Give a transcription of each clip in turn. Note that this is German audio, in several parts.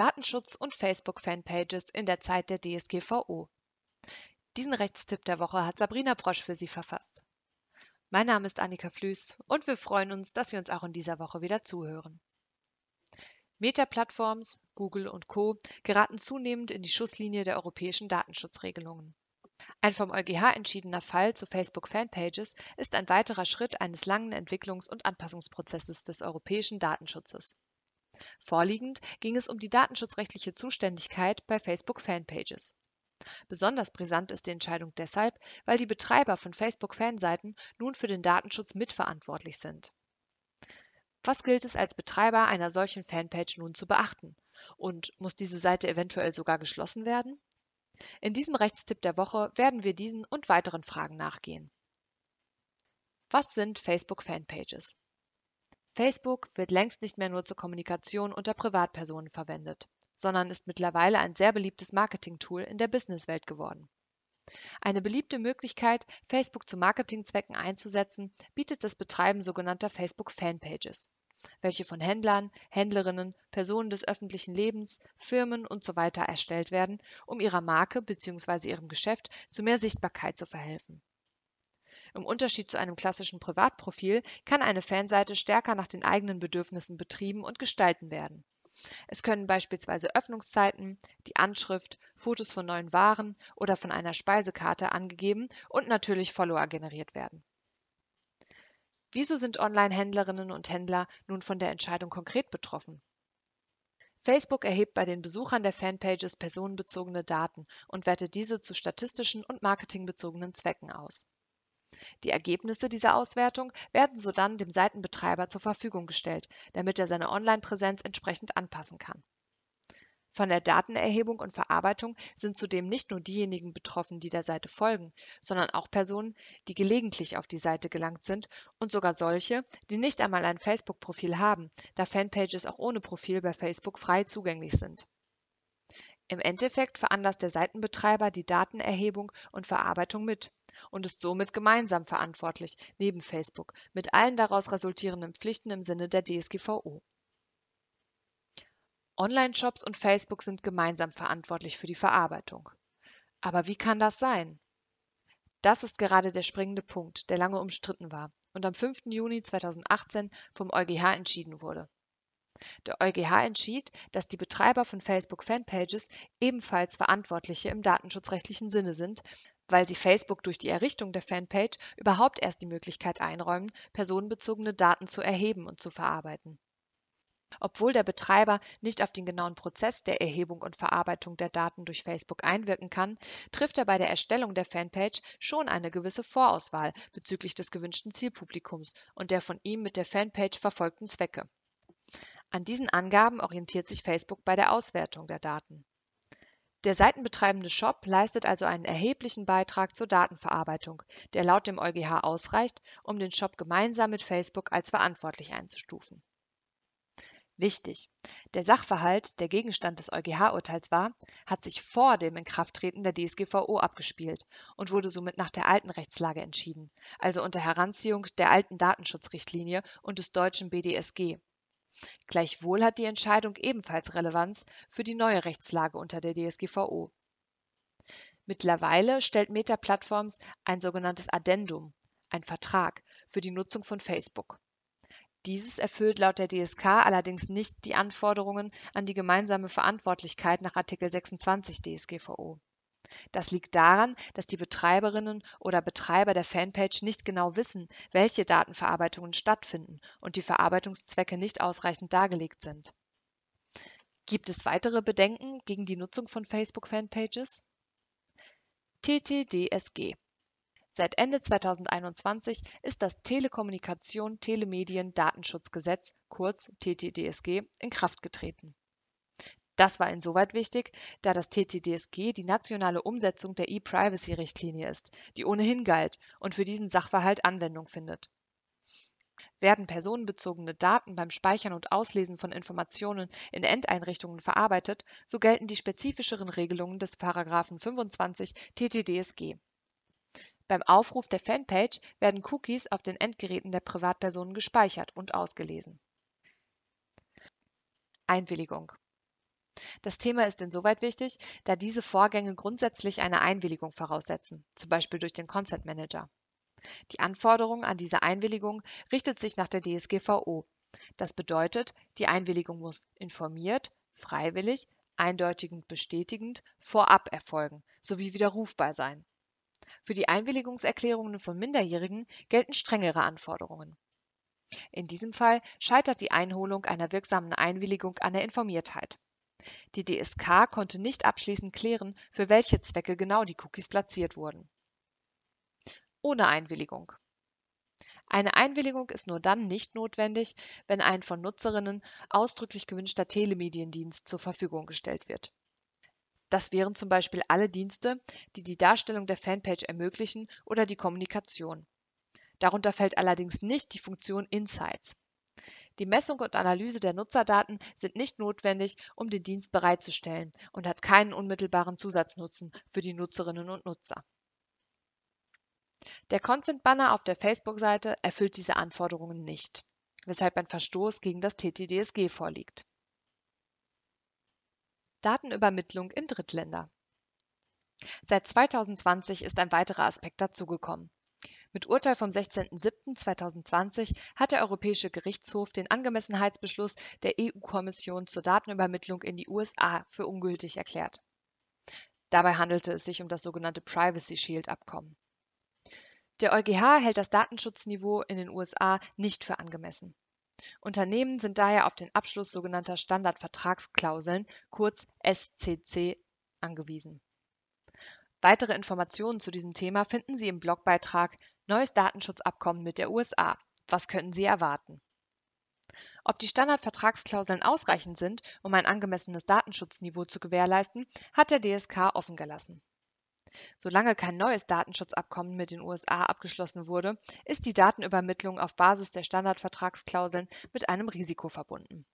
Datenschutz und Facebook-Fanpages in der Zeit der DSGVO. Diesen Rechtstipp der Woche hat Sabrina Brosch für Sie verfasst. Mein Name ist Annika Flüß und wir freuen uns, dass Sie uns auch in dieser Woche wieder zuhören. Meta-Plattforms, Google und Co. geraten zunehmend in die Schusslinie der europäischen Datenschutzregelungen. Ein vom EuGH entschiedener Fall zu Facebook-Fanpages ist ein weiterer Schritt eines langen Entwicklungs- und Anpassungsprozesses des europäischen Datenschutzes. Vorliegend ging es um die datenschutzrechtliche Zuständigkeit bei Facebook-Fanpages. Besonders brisant ist die Entscheidung deshalb, weil die Betreiber von Facebook-Fanseiten nun für den Datenschutz mitverantwortlich sind. Was gilt es als Betreiber einer solchen Fanpage nun zu beachten? Und muss diese Seite eventuell sogar geschlossen werden? In diesem Rechtstipp der Woche werden wir diesen und weiteren Fragen nachgehen. Was sind Facebook-Fanpages? Facebook wird längst nicht mehr nur zur Kommunikation unter Privatpersonen verwendet, sondern ist mittlerweile ein sehr beliebtes Marketing-Tool in der Businesswelt geworden. Eine beliebte Möglichkeit, Facebook zu Marketingzwecken einzusetzen, bietet das Betreiben sogenannter Facebook-Fanpages, welche von Händlern, Händlerinnen, Personen des öffentlichen Lebens, Firmen usw. Erstellt werden, um ihrer Marke bzw. ihrem Geschäft zu mehr Sichtbarkeit zu verhelfen. Im Unterschied zu einem klassischen Privatprofil kann eine Fanseite stärker nach den eigenen Bedürfnissen betrieben und gestalten werden. Es können beispielsweise Öffnungszeiten, die Anschrift, Fotos von neuen Waren oder von einer Speisekarte angegeben und natürlich Follower generiert werden. Wieso sind Online-Händlerinnen und Händler nun von der Entscheidung konkret betroffen? Facebook erhebt bei den Besuchern der Fanpages personenbezogene Daten und wertet diese zu statistischen und marketingbezogenen Zwecken aus. Die Ergebnisse dieser Auswertung werden sodann dem Seitenbetreiber zur Verfügung gestellt, damit er seine Online-Präsenz entsprechend anpassen kann. Von der Datenerhebung und Verarbeitung sind zudem nicht nur diejenigen betroffen, die der Seite folgen, sondern auch Personen, die gelegentlich auf die Seite gelangt sind und sogar solche, die nicht einmal ein Facebook-Profil haben, da Fanpages auch ohne Profil bei Facebook frei zugänglich sind. Im Endeffekt veranlasst der Seitenbetreiber die Datenerhebung und Verarbeitung mit und ist somit gemeinsam verantwortlich, neben Facebook, mit allen daraus resultierenden Pflichten im Sinne der DSGVO. Online-Shops und Facebook sind gemeinsam verantwortlich für die Verarbeitung. Aber wie kann das sein? Das ist gerade der springende Punkt, der lange umstritten war und am 5. Juni 2018 vom EuGH entschieden wurde. Der EuGH entschied, dass die Betreiber von Facebook-Fanpages ebenfalls Verantwortliche im datenschutzrechtlichen Sinne sind, weil sie Facebook durch die Errichtung der Fanpage überhaupt erst die Möglichkeit einräumen, personenbezogene Daten zu erheben und zu verarbeiten. Obwohl der Betreiber nicht auf den genauen Prozess der Erhebung und Verarbeitung der Daten durch Facebook einwirken kann, trifft er bei der Erstellung der Fanpage schon eine gewisse Vorauswahl bezüglich des gewünschten Zielpublikums und der von ihm mit der Fanpage verfolgten Zwecke. An diesen Angaben orientiert sich Facebook bei der Auswertung der Daten. Der seitenbetreibende Shop leistet also einen erheblichen Beitrag zur Datenverarbeitung, der laut dem EuGH ausreicht, um den Shop gemeinsam mit Facebook als verantwortlich einzustufen. Wichtig: Der Sachverhalt, der Gegenstand des EuGH-Urteils war, hat sich vor dem Inkrafttreten der DSGVO abgespielt und wurde somit nach der alten Rechtslage entschieden, also unter Heranziehung der alten Datenschutzrichtlinie und des deutschen BDSG Gleichwohl hat die Entscheidung ebenfalls Relevanz für die neue Rechtslage unter der DSGVO. Mittlerweile stellt Meta Platforms ein sogenanntes Addendum, ein Vertrag, für die Nutzung von Facebook. Dieses erfüllt laut der DSK allerdings nicht die Anforderungen an die gemeinsame Verantwortlichkeit nach Artikel 26 DSGVO das liegt daran, dass die Betreiberinnen oder Betreiber der Fanpage nicht genau wissen, welche Datenverarbeitungen stattfinden und die Verarbeitungszwecke nicht ausreichend dargelegt sind. Gibt es weitere Bedenken gegen die Nutzung von Facebook-Fanpages? TTDSG Seit Ende 2021 ist das Telekommunikation-Telemedien-Datenschutzgesetz kurz TTDSG in Kraft getreten das war insoweit wichtig, da das TTDSG die nationale Umsetzung der E-Privacy-Richtlinie ist, die ohnehin galt und für diesen Sachverhalt Anwendung findet. Werden personenbezogene Daten beim Speichern und Auslesen von Informationen in Endeinrichtungen verarbeitet, so gelten die spezifischeren Regelungen des § 25 TTDSG. Beim Aufruf der Fanpage werden Cookies auf den Endgeräten der Privatpersonen gespeichert und ausgelesen. Einwilligung Das Thema ist insoweit wichtig, da diese Vorgänge grundsätzlich eine Einwilligung voraussetzen, zum Beispiel durch den Consent Manager. Die Anforderung an diese Einwilligung richtet sich nach der DSGVO. Das bedeutet, die Einwilligung muss informiert, freiwillig, eindeutig und bestätigend vorab erfolgen sowie widerrufbar sein. Für die Einwilligungserklärungen von Minderjährigen gelten strengere Anforderungen. In diesem Fall scheitert die Einholung einer wirksamen Einwilligung an der Informiertheit. Die DSK konnte nicht abschließend klären, für welche Zwecke genau die Cookies platziert wurden. Ohne Einwilligung. Eine Einwilligung ist nur dann nicht notwendig, wenn ein von Nutzerinnen ausdrücklich gewünschter Telemediendienst zur Verfügung gestellt wird. Das wären zum Beispiel alle Dienste, die die Darstellung der Fanpage ermöglichen oder die Kommunikation. Darunter fällt allerdings nicht die Funktion Insights. Die Messung und Analyse der Nutzerdaten sind nicht notwendig, um den Dienst bereitzustellen und hat keinen unmittelbaren Zusatznutzen für die Nutzerinnen und Nutzer. Der Consent-Banner auf der Facebook-Seite erfüllt diese Anforderungen nicht, weshalb ein Verstoß gegen das TTDSG vorliegt. Datenübermittlung in Drittländer Seit 2020 ist ein weiterer Aspekt dazugekommen. Mit Urteil vom 16.07.2020 hat der Europäische Gerichtshof den Angemessenheitsbeschluss der EU-Kommission zur Datenübermittlung in die USA für ungültig erklärt. Dabei handelte es sich um das sogenannte Privacy Shield-Abkommen. Der EuGH hält das Datenschutzniveau in den USA nicht für angemessen. Unternehmen sind daher auf den Abschluss sogenannter Standardvertragsklauseln, kurz SCC, angewiesen. Weitere Informationen zu diesem Thema finden Sie im Blogbeitrag Neues Datenschutzabkommen mit der USA. Was können Sie erwarten? Ob die Standardvertragsklauseln ausreichend sind, um ein angemessenes Datenschutzniveau zu gewährleisten, hat der DSK offen gelassen. Solange kein neues Datenschutzabkommen mit den USA abgeschlossen wurde, ist die Datenübermittlung auf Basis der Standardvertragsklauseln mit einem Risiko verbunden.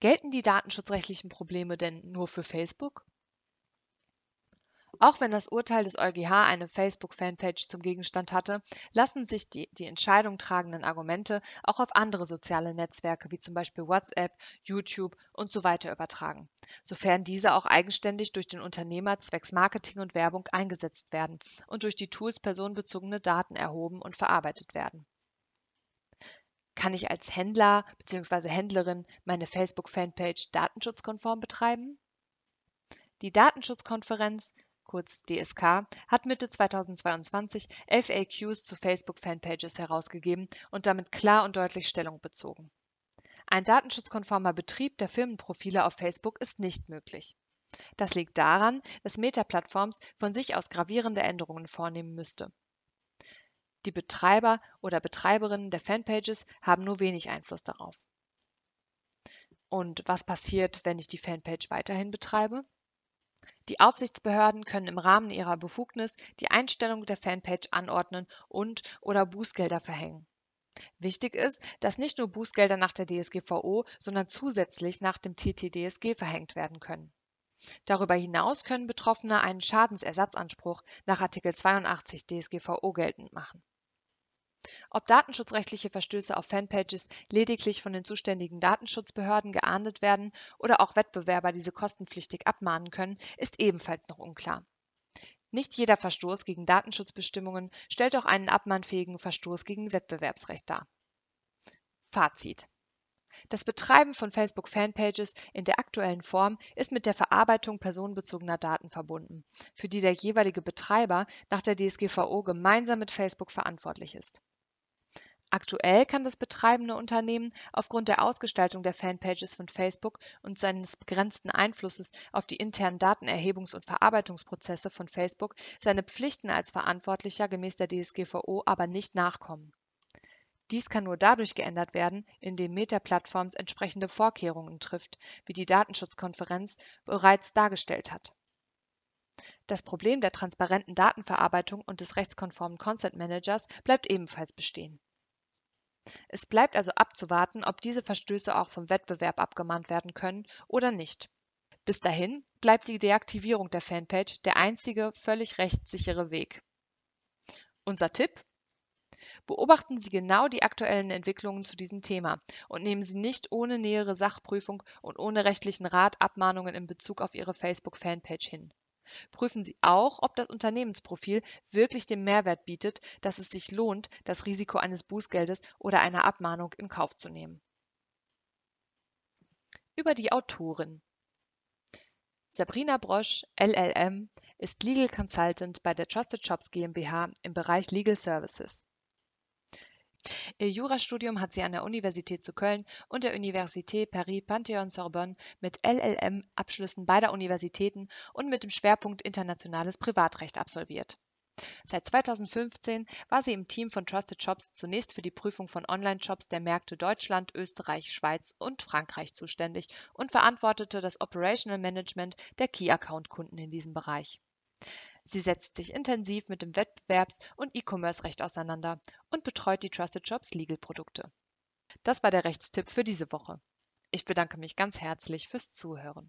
Gelten die datenschutzrechtlichen Probleme denn nur für Facebook? Auch wenn das Urteil des EuGH eine Facebook-Fanpage zum Gegenstand hatte, lassen sich die die Entscheidung tragenden Argumente auch auf andere soziale Netzwerke wie zum Beispiel WhatsApp, YouTube und so weiter übertragen, sofern diese auch eigenständig durch den Unternehmer zwecks Marketing und Werbung eingesetzt werden und durch die Tools personenbezogene Daten erhoben und verarbeitet werden. Kann ich als Händler bzw. Händlerin meine Facebook-Fanpage datenschutzkonform betreiben? Die Datenschutzkonferenz kurz DSK, hat Mitte 2022 FAQs zu Facebook-Fanpages herausgegeben und damit klar und deutlich Stellung bezogen. Ein datenschutzkonformer Betrieb der Firmenprofile auf Facebook ist nicht möglich. Das liegt daran, dass Meta-Plattforms von sich aus gravierende Änderungen vornehmen müsste. Die Betreiber oder Betreiberinnen der Fanpages haben nur wenig Einfluss darauf. Und was passiert, wenn ich die Fanpage weiterhin betreibe? Die Aufsichtsbehörden können im Rahmen ihrer Befugnis die Einstellung der Fanpage anordnen und/oder Bußgelder verhängen. Wichtig ist, dass nicht nur Bußgelder nach der DSGVO, sondern zusätzlich nach dem TTDSG verhängt werden können. Darüber hinaus können Betroffene einen Schadensersatzanspruch nach Artikel 82 DSGVO geltend machen ob datenschutzrechtliche Verstöße auf Fanpages lediglich von den zuständigen Datenschutzbehörden geahndet werden oder auch Wettbewerber diese kostenpflichtig abmahnen können, ist ebenfalls noch unklar. Nicht jeder Verstoß gegen Datenschutzbestimmungen stellt auch einen abmahnfähigen Verstoß gegen Wettbewerbsrecht dar. Fazit das Betreiben von Facebook-Fanpages in der aktuellen Form ist mit der Verarbeitung personenbezogener Daten verbunden, für die der jeweilige Betreiber nach der DSGVO gemeinsam mit Facebook verantwortlich ist. Aktuell kann das betreibende Unternehmen aufgrund der Ausgestaltung der Fanpages von Facebook und seines begrenzten Einflusses auf die internen Datenerhebungs- und Verarbeitungsprozesse von Facebook seine Pflichten als Verantwortlicher gemäß der DSGVO aber nicht nachkommen. Dies kann nur dadurch geändert werden, indem Meta Platforms entsprechende Vorkehrungen trifft, wie die Datenschutzkonferenz bereits dargestellt hat. Das Problem der transparenten Datenverarbeitung und des rechtskonformen Consent Managers bleibt ebenfalls bestehen es bleibt also abzuwarten, ob diese Verstöße auch vom Wettbewerb abgemahnt werden können oder nicht. Bis dahin bleibt die Deaktivierung der Fanpage der einzige völlig rechtssichere Weg. Unser Tipp? Beobachten Sie genau die aktuellen Entwicklungen zu diesem Thema und nehmen Sie nicht ohne nähere Sachprüfung und ohne rechtlichen Rat Abmahnungen in Bezug auf Ihre Facebook-Fanpage hin. Prüfen Sie auch, ob das Unternehmensprofil wirklich den Mehrwert bietet, dass es sich lohnt, das Risiko eines Bußgeldes oder einer Abmahnung in Kauf zu nehmen. Über die Autorin Sabrina Brosch, LLM, ist Legal Consultant bei der Trusted Shops GmbH im Bereich Legal Services. Ihr Jurastudium hat sie an der Universität zu Köln und der Université Paris-Panthéon-Sorbonne mit LLM-Abschlüssen beider Universitäten und mit dem Schwerpunkt Internationales Privatrecht absolviert. Seit 2015 war sie im Team von Trusted Shops zunächst für die Prüfung von Online-Shops der Märkte Deutschland, Österreich, Schweiz und Frankreich zuständig und verantwortete das Operational Management der Key-Account-Kunden in diesem Bereich. Sie setzt sich intensiv mit dem Wettbewerbs- und E-Commerce-Recht auseinander und betreut die Trusted Shops Legal-Produkte. Das war der Rechtstipp für diese Woche. Ich bedanke mich ganz herzlich fürs Zuhören.